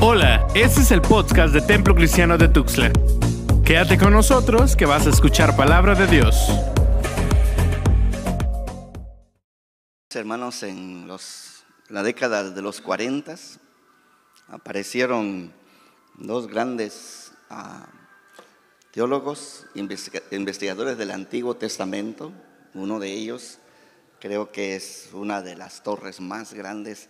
Hola, este es el podcast de Templo Cristiano de Tuxtla. Quédate con nosotros que vas a escuchar palabra de Dios. Hermanos, en la década de los 40 aparecieron dos grandes ah, teólogos, investiga- investigadores del Antiguo Testamento. Uno de ellos creo que es una de las torres más grandes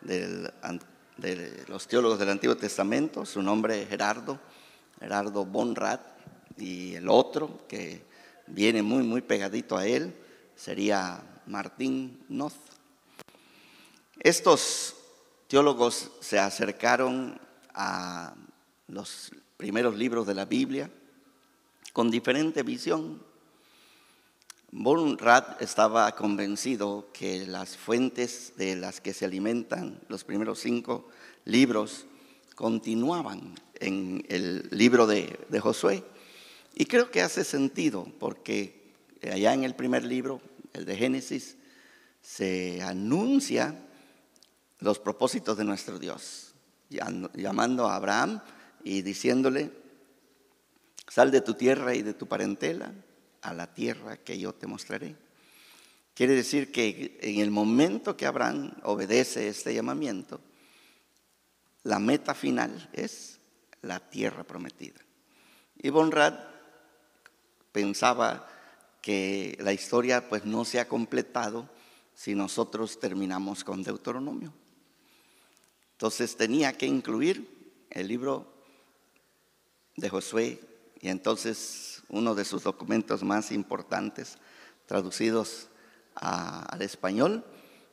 del an- de los teólogos del Antiguo Testamento. Su nombre es Gerardo, Gerardo Bonrat. Y el otro, que viene muy, muy pegadito a él, sería Martín Noth. Estos teólogos se acercaron a los primeros libros de la Biblia con diferente visión. Bonrat estaba convencido que las fuentes de las que se alimentan los primeros cinco libros continuaban en el libro de, de Josué. Y creo que hace sentido porque allá en el primer libro, el de Génesis, se anuncia los propósitos de nuestro Dios, llam- llamando a Abraham y diciéndole, sal de tu tierra y de tu parentela a la tierra que yo te mostraré. Quiere decir que en el momento que Abraham obedece este llamamiento, la meta final es la tierra prometida. Y Bonrad pensaba que la historia pues no se ha completado si nosotros terminamos con Deuteronomio. Entonces tenía que incluir el libro de Josué y entonces uno de sus documentos más importantes, traducidos al español,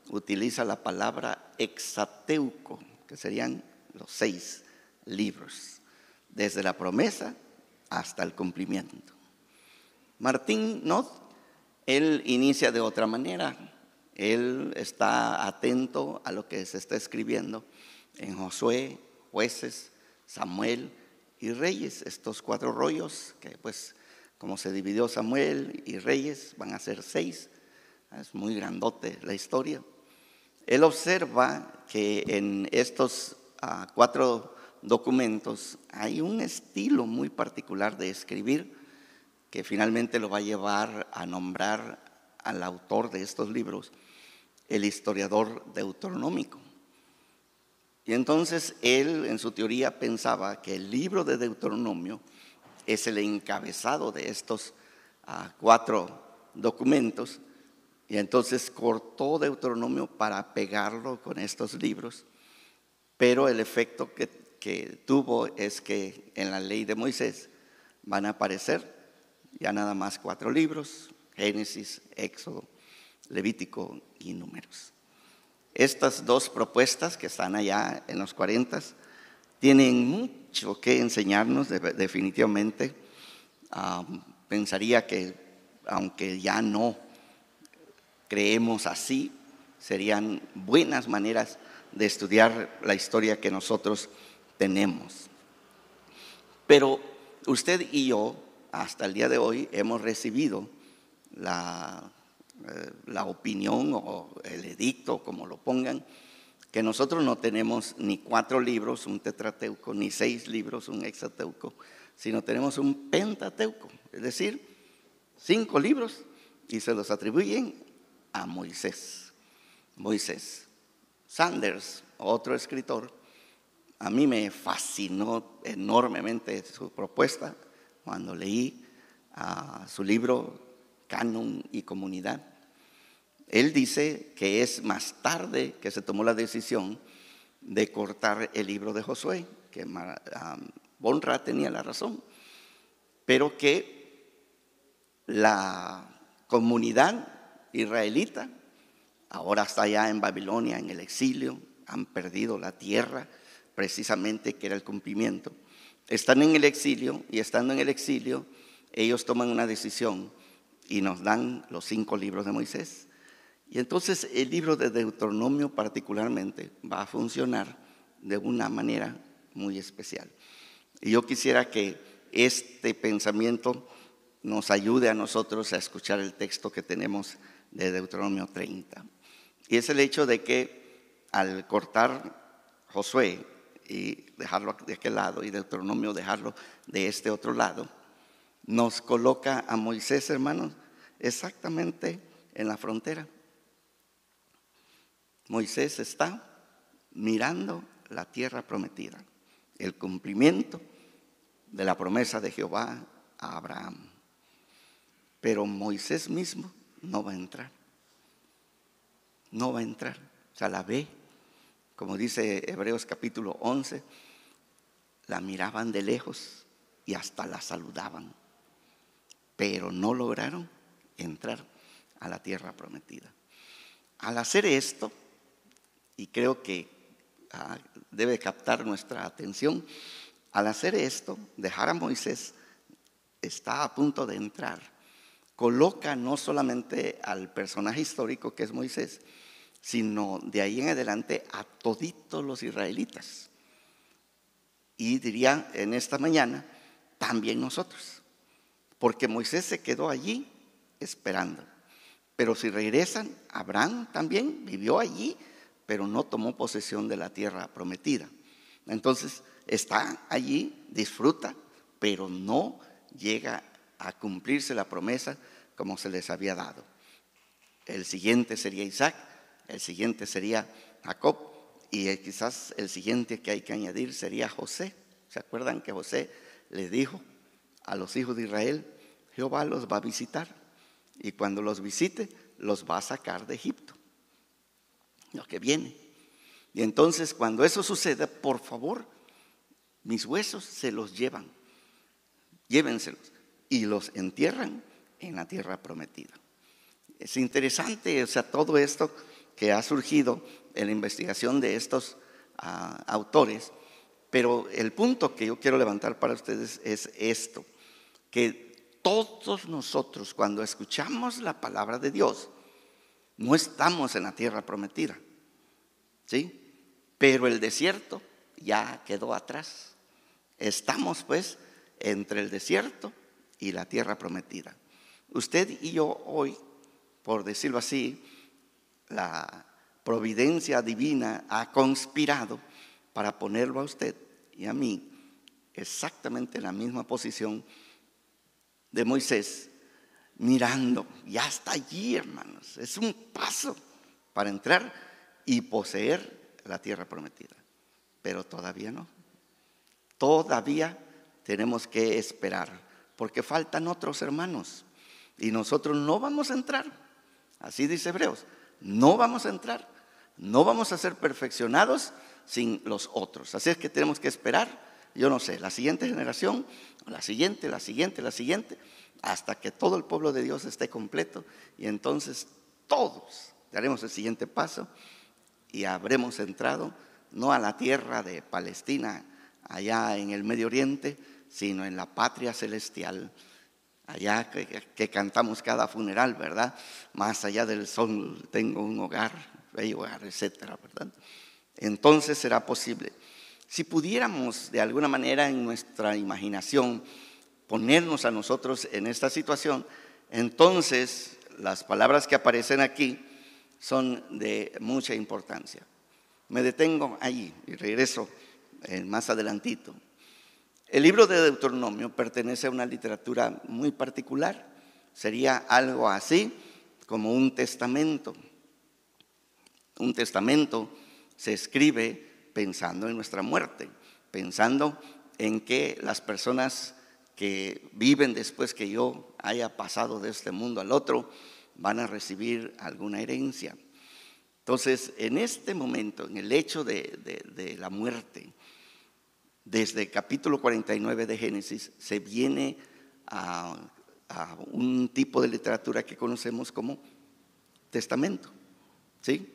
utiliza la palabra exateuco, que serían los seis libros, desde la promesa hasta el cumplimiento. Martín Noth, él inicia de otra manera. Él está atento a lo que se está escribiendo en Josué, jueces, Samuel y Reyes, estos cuatro rollos que pues como se dividió Samuel y Reyes van a ser seis, es muy grandote la historia. Él observa que en estos ah, cuatro documentos hay un estilo muy particular de escribir que finalmente lo va a llevar a nombrar al autor de estos libros el historiador deuteronómico. Y entonces él en su teoría pensaba que el libro de Deuteronomio es el encabezado de estos ah, cuatro documentos y entonces cortó Deuteronomio para pegarlo con estos libros, pero el efecto que, que tuvo es que en la ley de Moisés van a aparecer ya nada más cuatro libros, Génesis, Éxodo, Levítico y Números. Estas dos propuestas que están allá en los 40 tienen que enseñarnos de- definitivamente. Pensaría que aunque ya no creemos así, serían buenas maneras de estudiar la historia que nosotros tenemos. Pero usted y yo, hasta el día de hoy, hemos recibido la, eh, la opinión o el edicto, como lo pongan, que nosotros no tenemos ni cuatro libros, un tetrateuco, ni seis libros, un hexateuco, sino tenemos un pentateuco, es decir, cinco libros y se los atribuyen a Moisés. Moisés. Sanders, otro escritor, a mí me fascinó enormemente su propuesta cuando leí ah, su libro Canon y Comunidad. Él dice que es más tarde que se tomó la decisión de cortar el libro de Josué, que Bonra tenía la razón, pero que la comunidad israelita ahora está allá en Babilonia, en el exilio, han perdido la tierra, precisamente que era el cumplimiento. Están en el exilio y estando en el exilio, ellos toman una decisión y nos dan los cinco libros de Moisés. Y entonces el libro de Deuteronomio particularmente va a funcionar de una manera muy especial. Y yo quisiera que este pensamiento nos ayude a nosotros a escuchar el texto que tenemos de Deuteronomio 30. Y es el hecho de que al cortar Josué y dejarlo de aquel lado y Deuteronomio dejarlo de este otro lado, nos coloca a Moisés, hermanos, exactamente en la frontera. Moisés está mirando la tierra prometida, el cumplimiento de la promesa de Jehová a Abraham. Pero Moisés mismo no va a entrar. No va a entrar. O sea, la ve, como dice Hebreos capítulo 11, la miraban de lejos y hasta la saludaban, pero no lograron entrar a la tierra prometida. Al hacer esto, y creo que ah, debe captar nuestra atención, al hacer esto, dejar a Moisés, está a punto de entrar. Coloca no solamente al personaje histórico que es Moisés, sino de ahí en adelante a toditos los israelitas. Y diría en esta mañana, también nosotros, porque Moisés se quedó allí esperando. Pero si regresan, Abraham también vivió allí, pero no tomó posesión de la tierra prometida. Entonces está allí, disfruta, pero no llega a cumplirse la promesa como se les había dado. El siguiente sería Isaac, el siguiente sería Jacob y quizás el siguiente que hay que añadir sería José. ¿Se acuerdan que José le dijo a los hijos de Israel, Jehová los va a visitar? y cuando los visite los va a sacar de Egipto. Lo que viene. Y entonces cuando eso suceda, por favor, mis huesos se los llevan. Llévenselos y los entierran en la tierra prometida. Es interesante, o sea, todo esto que ha surgido en la investigación de estos ah, autores, pero el punto que yo quiero levantar para ustedes es esto, que todos nosotros cuando escuchamos la palabra de Dios, no estamos en la tierra prometida. ¿Sí? Pero el desierto ya quedó atrás. Estamos pues entre el desierto y la tierra prometida. Usted y yo hoy, por decirlo así, la providencia divina ha conspirado para ponerlo a usted y a mí exactamente en la misma posición de Moisés mirando. Ya está allí, hermanos. Es un paso para entrar y poseer la tierra prometida. Pero todavía no. Todavía tenemos que esperar, porque faltan otros hermanos. Y nosotros no vamos a entrar. Así dice Hebreos. No vamos a entrar. No vamos a ser perfeccionados sin los otros. Así es que tenemos que esperar yo no sé, la siguiente generación, la siguiente, la siguiente, la siguiente, hasta que todo el pueblo de Dios esté completo y entonces todos daremos el siguiente paso y habremos entrado no a la tierra de Palestina, allá en el Medio Oriente, sino en la patria celestial, allá que, cantamos cada funeral, ¿verdad? Más allá del sol tengo un hogar, bello hogar, etcétera, ¿verdad? Entonces será posible. Si pudiéramos de alguna manera en nuestra imaginación ponernos a nosotros en esta situación, entonces las palabras que aparecen aquí son de mucha importancia. Me detengo allí y regreso eh, más adelantito. El libro de Deuteronomio pertenece a una literatura muy particular. Sería algo así como un testamento. Un testamento se escribe pensando en nuestra muerte, pensando en que las personas que viven después que yo haya pasado de este mundo al otro van a recibir alguna herencia. Entonces, en este momento, en el hecho de, la muerte, desde el capítulo 49 de Génesis, se viene a, un tipo de literatura que conocemos como testamento. ¿sí?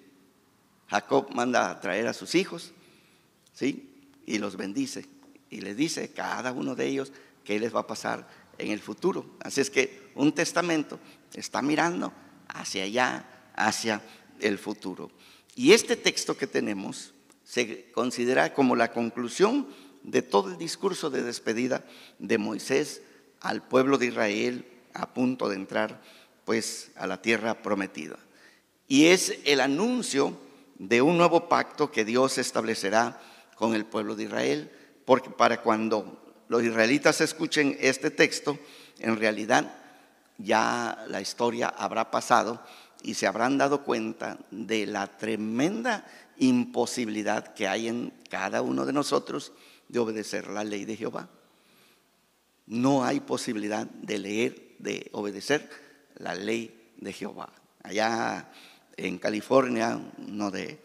Jacob manda a traer a sus hijos ¿sí? Y los bendice. Y les dice cada uno de ellos qué les va a pasar en el futuro. Así es que un testamento está mirando hacia allá, hacia el futuro. Y este texto que tenemos se considera como la conclusión de todo el discurso de despedida de Moisés al pueblo de Israel a punto de entrar pues a la tierra prometida. Y es el anuncio de un nuevo pacto que Dios establecerá con el pueblo de Israel, porque para cuando los israelitas escuchen este texto, en realidad ya la historia habrá pasado y se habrán dado cuenta de la tremenda imposibilidad que hay en cada uno de nosotros de obedecer la ley de Jehová. No hay posibilidad de leer, de obedecer la ley de Jehová. Allá en California, uno de,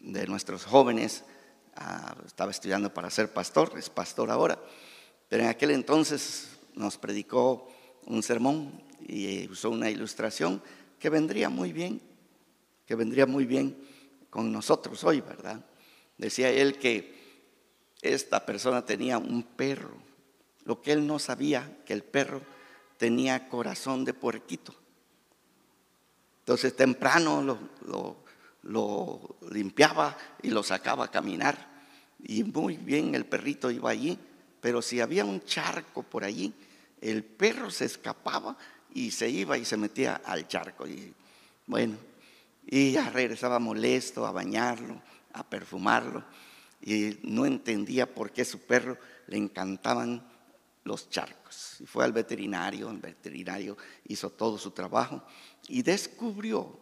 nuestros jóvenes ah, estaba estudiando para ser pastor, es pastor ahora, pero en aquel entonces nos predicó un sermón y usó una ilustración que vendría muy bien, que vendría muy bien con nosotros hoy, ¿verdad? Decía él que esta persona tenía un perro, lo que él no sabía, que el perro tenía corazón de puerquito. Entonces temprano lo, lo limpiaba y lo sacaba a caminar. Y muy bien el perrito iba allí, pero si había un charco por allí, el perro se escapaba y se iba y se metía al charco. Y bueno, y ya regresaba molesto a bañarlo, a perfumarlo. Y no entendía por qué su perro le encantaban los charcos. Y fue al veterinario, el veterinario hizo todo su trabajo y descubrió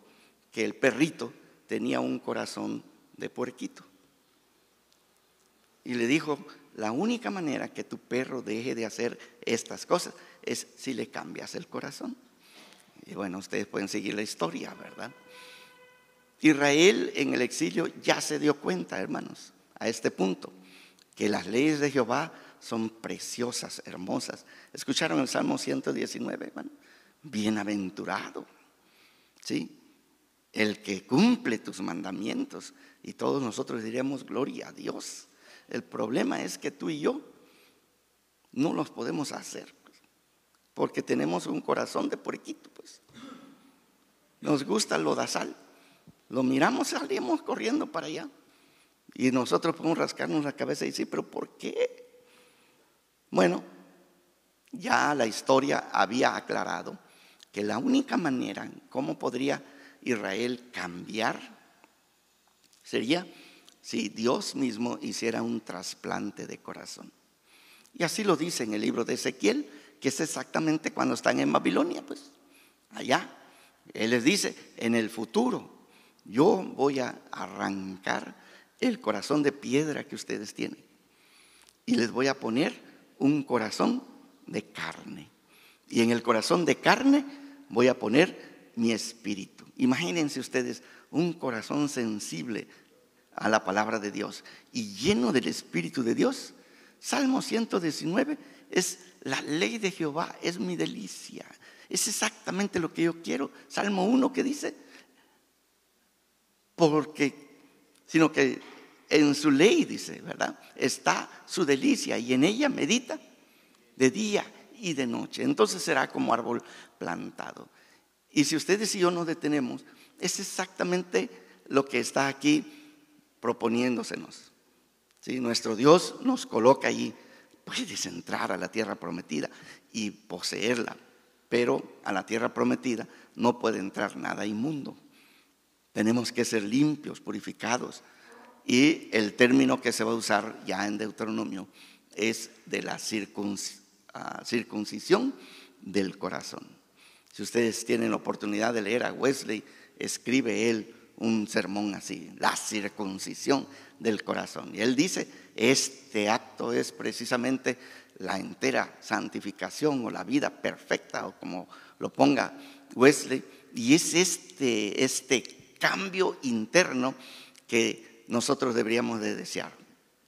que el perrito tenía un corazón de puerquito. Y le dijo, la única manera que tu perro deje de hacer estas cosas es si le cambias el corazón. Y bueno, ustedes pueden seguir la historia, ¿verdad? Israel en el exilio ya se dio cuenta, hermanos, a este punto, que las leyes de Jehová son preciosas, hermosas. ¿Escucharon el Salmo 119, hermano? Bienaventurado, ¿sí? El que cumple tus mandamientos. Y todos nosotros diríamos, gloria a Dios. El problema es que tú y yo no los podemos hacer, pues, porque tenemos un corazón de puerquito, pues. Nos gusta lo sal Lo miramos, salimos corriendo para allá. Y nosotros podemos rascarnos la cabeza y decir, pero ¿por qué? Bueno, ya la historia había aclarado que la única manera cómo podría Israel cambiar sería si Dios mismo hiciera un trasplante de corazón. Y así lo dice en el libro de Ezequiel, que es exactamente cuando están en Babilonia, pues, allá. Él les dice, en el futuro yo voy a arrancar el corazón de piedra que ustedes tienen y les voy a poner un corazón de carne. Y en el corazón de carne voy a poner mi espíritu. Imagínense ustedes un corazón sensible a la palabra de Dios y lleno del Espíritu de Dios, Salmo 119 es la ley de Jehová, es mi delicia. Es exactamente lo que yo quiero. Salmo 1 que dice, porque, sino que en su ley, dice, ¿verdad? Está su delicia y en ella medita de día y de noche. Entonces será como árbol plantado. Y si ustedes y yo nos detenemos, es exactamente lo que está aquí proponiéndosenos. ¿Sí? Nuestro Dios nos coloca allí. Puedes entrar a la tierra prometida y poseerla, pero a la tierra prometida no puede entrar nada inmundo. Tenemos que ser limpios, purificados. Y el término que se va a usar ya en Deuteronomio es de la ah, circuncisión del corazón. Si ustedes tienen la oportunidad de leer a Wesley, escribe él un sermón así, la circuncisión del corazón. Y él dice, este acto es precisamente la entera santificación o la vida perfecta o como lo ponga Wesley. Y es este, este cambio interno que nosotros deberíamos de desear.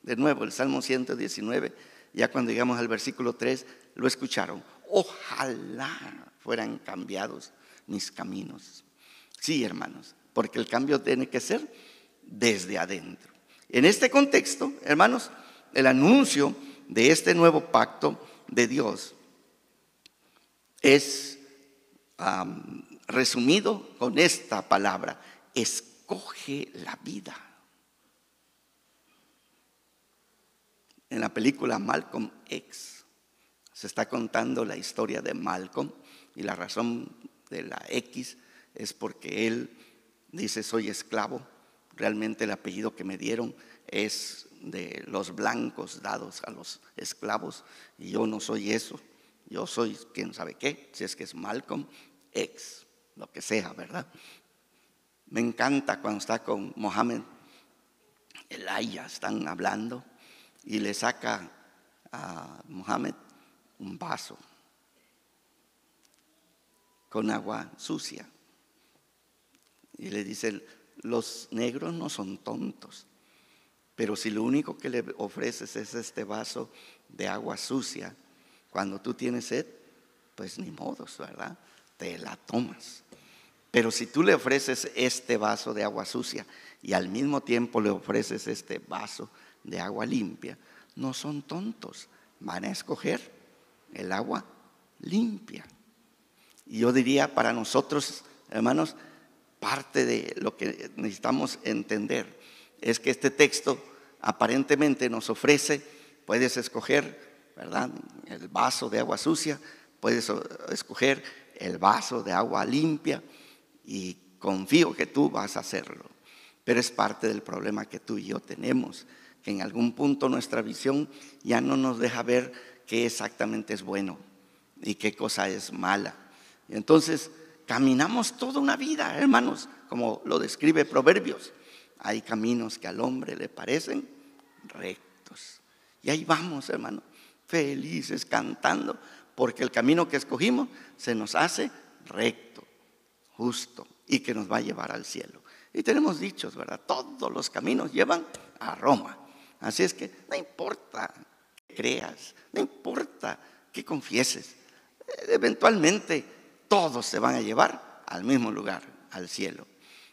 De nuevo, el Salmo 119, ya cuando llegamos al versículo 3, lo escucharon. Ojalá fueran cambiados mis caminos. Sí, hermanos, porque el cambio tiene que ser desde adentro. En este contexto, hermanos, el anuncio de este nuevo pacto de Dios es resumido con esta palabra, escoge la vida. En la película Malcolm X se está contando la historia de Malcolm y la razón de la X es porque él dice soy esclavo, realmente el apellido que me dieron es de los blancos dados a los esclavos. Y yo no soy eso. Yo soy quién sabe qué, si es que es Malcolm X, lo que sea, ¿verdad? Me encanta cuando está con Mohammed Elaya, están hablando y le saca a Mohammed un vaso con agua sucia. Y le dice, los negros no son tontos, pero si lo único que le ofreces es este vaso de agua sucia, cuando tú tienes sed, pues ni modos, ¿verdad? Te la tomas. Pero si tú le ofreces este vaso de agua sucia y al mismo tiempo le ofreces este vaso de agua limpia, no son tontos, van a escoger el agua limpia. Y yo diría para nosotros, hermanos, parte de lo que necesitamos entender es que este texto aparentemente nos ofrece, puedes escoger ¿verdad? El vaso de agua sucia, puedes escoger el vaso de agua limpia y confío que tú vas a hacerlo. Pero es parte del problema que tú y yo tenemos, que en algún punto nuestra visión ya no nos deja ver qué exactamente es bueno y qué cosa es mala. Y entonces caminamos toda una vida, hermanos, como lo describe Proverbios. Hay caminos que al hombre le parecen rectos. Y ahí vamos, hermano felices cantando, porque el camino que escogimos se nos hace recto, justo y que nos va a llevar al cielo. Y tenemos dichos, ¿verdad? Todos los caminos llevan a Roma. Así es que no importa que creas, no importa que confieses, eventualmente todos se van a llevar al mismo lugar, al cielo.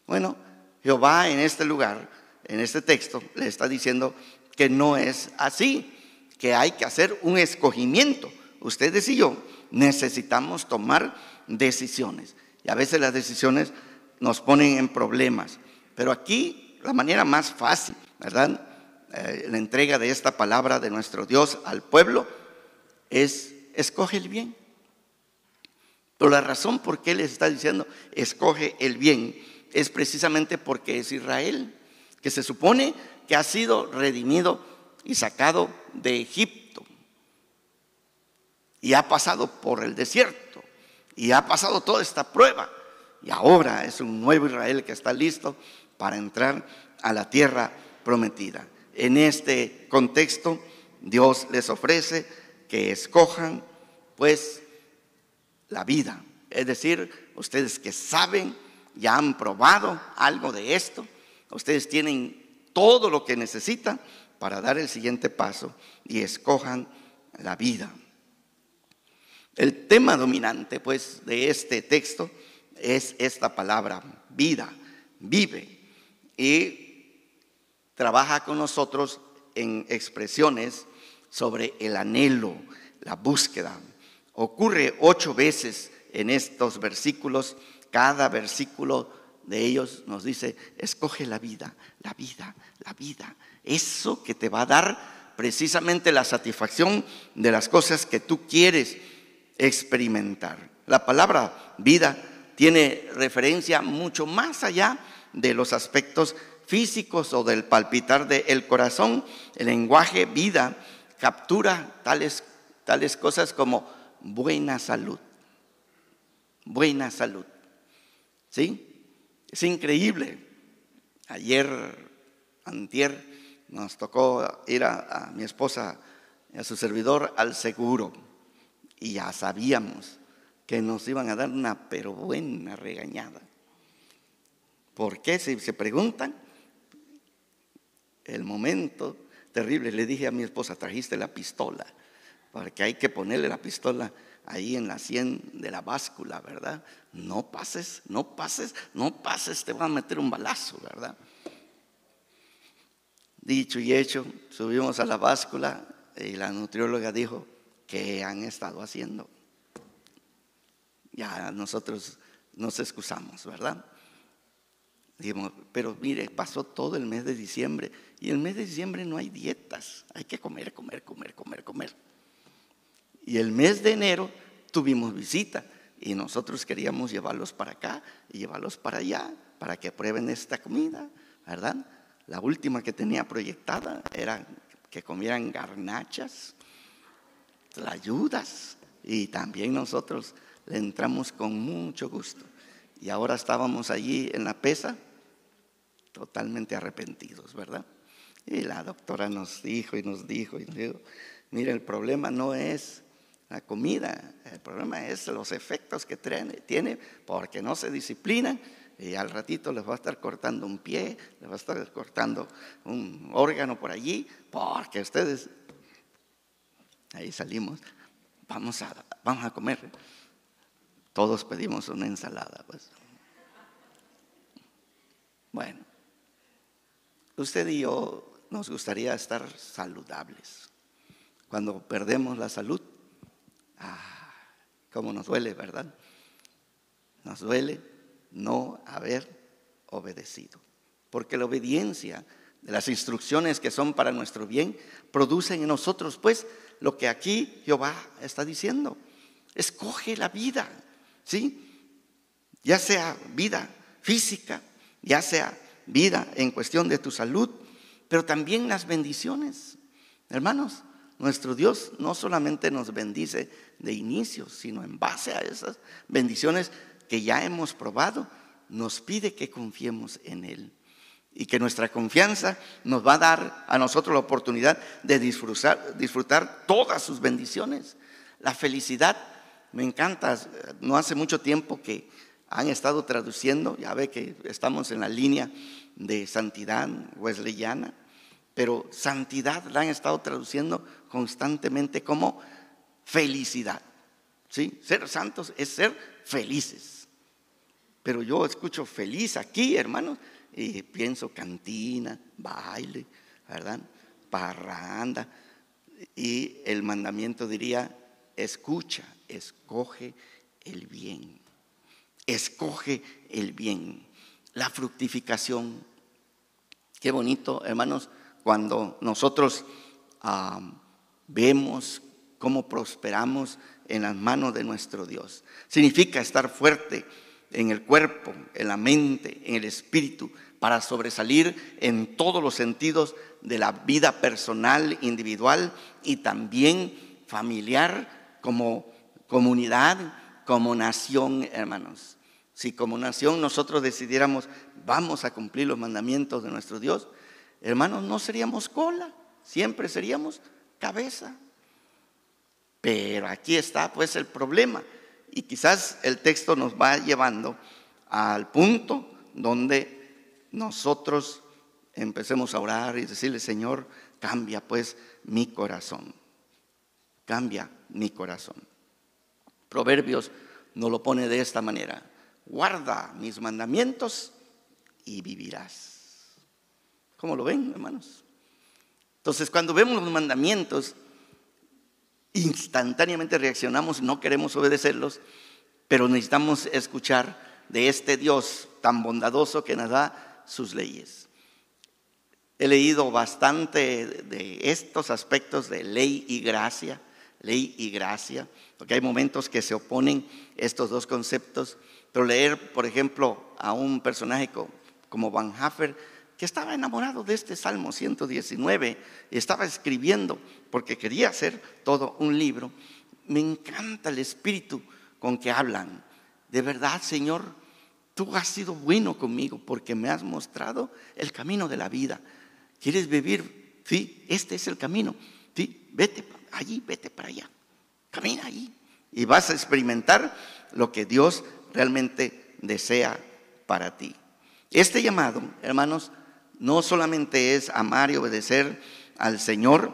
Bueno, Jehová en este lugar, en este texto, le está diciendo que no es así que hay que hacer un escogimiento. Ustedes y yo necesitamos tomar decisiones. Y a veces las decisiones nos ponen en problemas. Pero aquí la manera más fácil, ¿verdad? Eh, la entrega de esta palabra de nuestro Dios al pueblo es escoge el bien. Pero la razón por qué les está diciendo escoge el bien es precisamente porque es Israel, que se supone que ha sido redimido y sacado de Egipto. Y ha pasado por el desierto. Y ha pasado toda esta prueba. Y ahora es un nuevo Israel que está listo para entrar a la tierra prometida. En este contexto, Dios les ofrece que escojan pues la vida. Es decir, ustedes que saben, ya han probado algo de esto, ustedes tienen todo lo que necesitan para dar el siguiente paso y escojan la vida. El tema dominante, pues, de este texto es esta palabra, vida, vive, y trabaja con nosotros en expresiones sobre el anhelo, la búsqueda. Ocurre ocho veces en estos versículos, cada versículo de ellos nos dice, escoge la vida, la vida, la vida, eso que te va a dar precisamente la satisfacción de las cosas que tú quieres experimentar. La palabra vida tiene referencia mucho más allá de los aspectos físicos o del palpitar del corazón. El lenguaje vida captura tales, tales cosas como buena salud. Buena salud. ¿Sí? Es increíble. Ayer, antier, nos tocó ir a, mi esposa y a su servidor al seguro y ya sabíamos que nos iban a dar una pero buena regañada. ¿Por qué? Si se preguntan, el momento terrible, le dije a mi esposa, trajiste la pistola, porque hay que ponerle la pistola ahí en la sien de la báscula, ¿verdad? No pases, no pases, no pases, te van a meter un balazo, ¿verdad? Dicho y hecho, subimos a la báscula y la nutrióloga dijo, ¿qué han estado haciendo? Ya nosotros nos excusamos, ¿verdad? Dijimos, pero mire, pasó todo el mes de diciembre y el mes de diciembre no hay dietas, hay que comer, comer, comer, comer, comer. Y el mes de enero tuvimos visita y nosotros queríamos llevarlos para acá y llevarlos para allá para que prueben esta comida, ¿verdad? la última que tenía proyectada era que comieran garnachas, ayudas y también nosotros le entramos con mucho gusto. Y ahora estábamos allí en la pesa, totalmente arrepentidos, ¿verdad? Y la doctora nos dijo y nos dijo, y nos dijo, mire, el problema no es la comida, el problema es los efectos que tiene, porque no se disciplinan y al ratito les va a estar cortando un pie, les va a estar cortando un órgano por allí, porque ustedes, ahí salimos, vamos a, vamos a comer. Todos pedimos una ensalada, pues. Bueno, usted y yo nos gustaría estar saludables. Cuando perdemos la salud, ah, cómo nos duele, ¿verdad? Nos duele no haber obedecido. Porque la obediencia de las instrucciones que son para nuestro bien producen en nosotros, pues, lo que aquí Jehová está diciendo. Escoge la vida, ¿sí? Ya sea vida física, ya sea vida en cuestión de tu salud, pero también las bendiciones. Hermanos, nuestro Dios no solamente nos bendice de inicio, sino en base a esas bendiciones que ya hemos probado, nos pide que confiemos en Él y que nuestra confianza nos va a dar a nosotros la oportunidad de disfrutar, disfrutar todas sus bendiciones. La felicidad, me encanta, no hace mucho tiempo que han estado traduciendo, ya ve que estamos en la línea de santidad wesleyana, pero santidad la han estado traduciendo constantemente como felicidad. ¿sí? Ser santos es ser felices. Pero yo escucho feliz aquí, hermanos, y pienso cantina, baile, ¿verdad? Parranda. Y el mandamiento diría, escucha, escoge el bien. Escoge el bien. La fructificación. Qué bonito, hermanos, cuando nosotros vemos cómo prosperamos en las manos de nuestro Dios. Significa estar fuerte en el cuerpo, en la mente, en el espíritu, para sobresalir en todos los sentidos de la vida personal, individual y también familiar, como comunidad, como nación, hermanos. Si como nación nosotros decidiéramos, vamos a cumplir los mandamientos de nuestro Dios, hermanos, no seríamos cola, siempre seríamos cabeza. Pero aquí está pues el problema. Y quizás el texto nos va llevando al punto donde nosotros empecemos a orar y decirle, Señor, cambia pues mi corazón. Cambia mi corazón. Proverbios nos lo pone de esta manera. Guarda mis mandamientos y vivirás. ¿Cómo lo ven, hermanos? Entonces, cuando vemos los mandamientos, instantáneamente reaccionamos, no queremos obedecerlos, pero necesitamos escuchar de este Dios tan bondadoso que nos da sus leyes. He leído bastante de estos aspectos de ley y gracia, ley y gracia, porque hay momentos que se oponen estos dos conceptos, pero leer, por ejemplo, a un personaje como Van Hafer, que estaba enamorado de este Salmo 119 y estaba escribiendo porque quería hacer todo un libro. Me encanta el espíritu con que hablan. De verdad, Señor, tú has sido bueno conmigo porque me has mostrado el camino de la vida. ¿Quieres vivir? Sí, este es el camino. Sí, vete allí, vete para allá. Camina allí y vas a experimentar lo que Dios realmente desea para ti. Este llamado, hermanos, no solamente es amar y obedecer al Señor,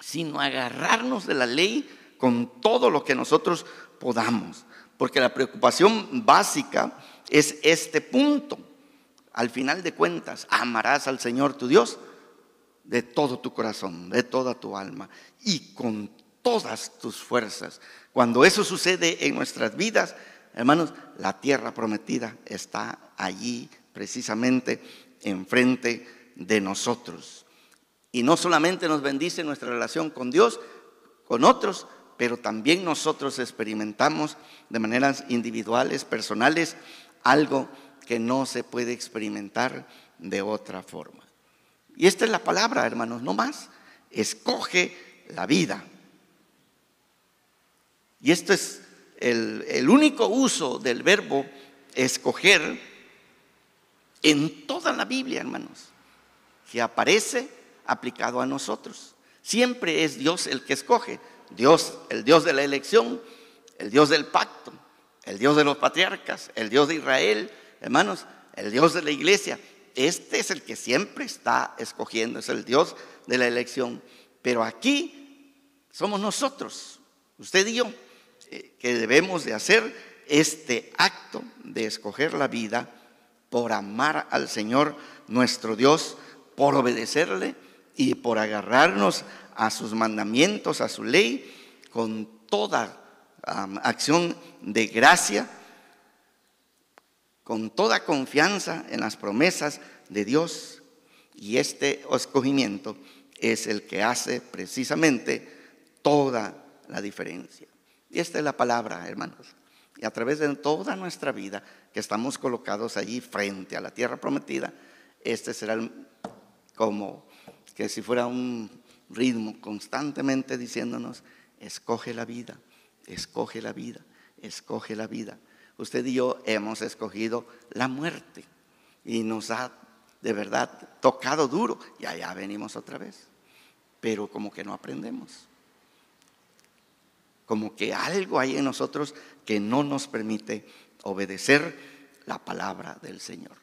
sino agarrarnos de la ley con todo lo que nosotros podamos. Porque la preocupación básica es este punto. Al final de cuentas, amarás al Señor tu Dios de todo tu corazón, de toda tu alma y con todas tus fuerzas. Cuando eso sucede en nuestras vidas, hermanos, la tierra prometida está allí precisamente enfrente de nosotros. Y no solamente nos bendice nuestra relación con Dios, con otros, pero también nosotros experimentamos de maneras individuales, personales, algo que no se puede experimentar de otra forma. Y esta es la palabra, hermanos, no más. Escoge la vida. Y esto es el, el único uso del verbo escoger en toda la Biblia, hermanos, que aparece aplicado a nosotros. Siempre es Dios el que escoge. Dios, el Dios de la elección, el Dios del pacto, el Dios de los patriarcas, el Dios de Israel, hermanos, el Dios de la iglesia. Este es el que siempre está escogiendo, es el Dios de la elección. Pero aquí somos nosotros, usted y yo, eh, que debemos de hacer este acto de escoger la vida por amar al Señor nuestro Dios, por obedecerle y por agarrarnos a sus mandamientos, a su ley, con toda acción de gracia, con toda confianza en las promesas de Dios. Y este escogimiento es el que hace precisamente toda la diferencia. Y esta es la palabra, hermanos. Y a través de toda nuestra vida, que estamos colocados allí frente a la tierra prometida, este será como que si fuera un ritmo constantemente diciéndonos, escoge la vida, escoge la vida, escoge la vida. Usted y yo hemos escogido la muerte y nos ha de verdad tocado duro y allá venimos otra vez. Pero como que no aprendemos. Como que algo hay en nosotros que no nos permite obedecer la palabra del Señor.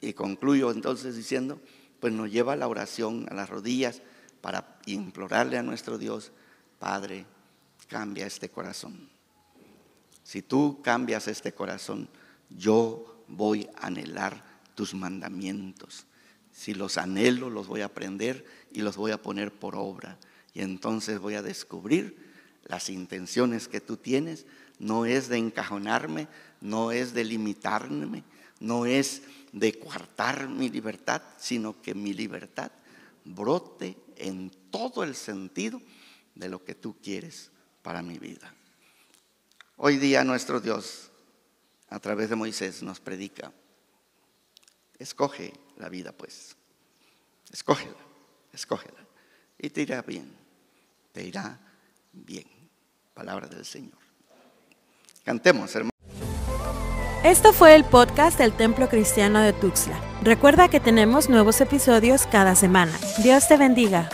Y concluyo entonces diciendo, pues nos lleva la oración, a las rodillas, para implorarle a nuestro Dios, Padre, cambia este corazón. Si tú cambias este corazón, yo voy a anhelar tus mandamientos. Si los anhelo, los voy a aprender y los voy a poner por obra. Y entonces voy a descubrir las intenciones que tú tienes. No es de encajonarme, no es de limitarme, no es de coartar mi libertad, sino que mi libertad brote en todo el sentido de lo que tú quieres para mi vida. Hoy día nuestro Dios, a través de Moisés, nos predica, escoge la vida pues, escógela, escógela, y te irá bien, te irá bien. Palabra del Señor. Cantemos, hermano. Esto fue el podcast del Templo Cristiano de Tuxtla. Recuerda que tenemos nuevos episodios cada semana. Dios te bendiga.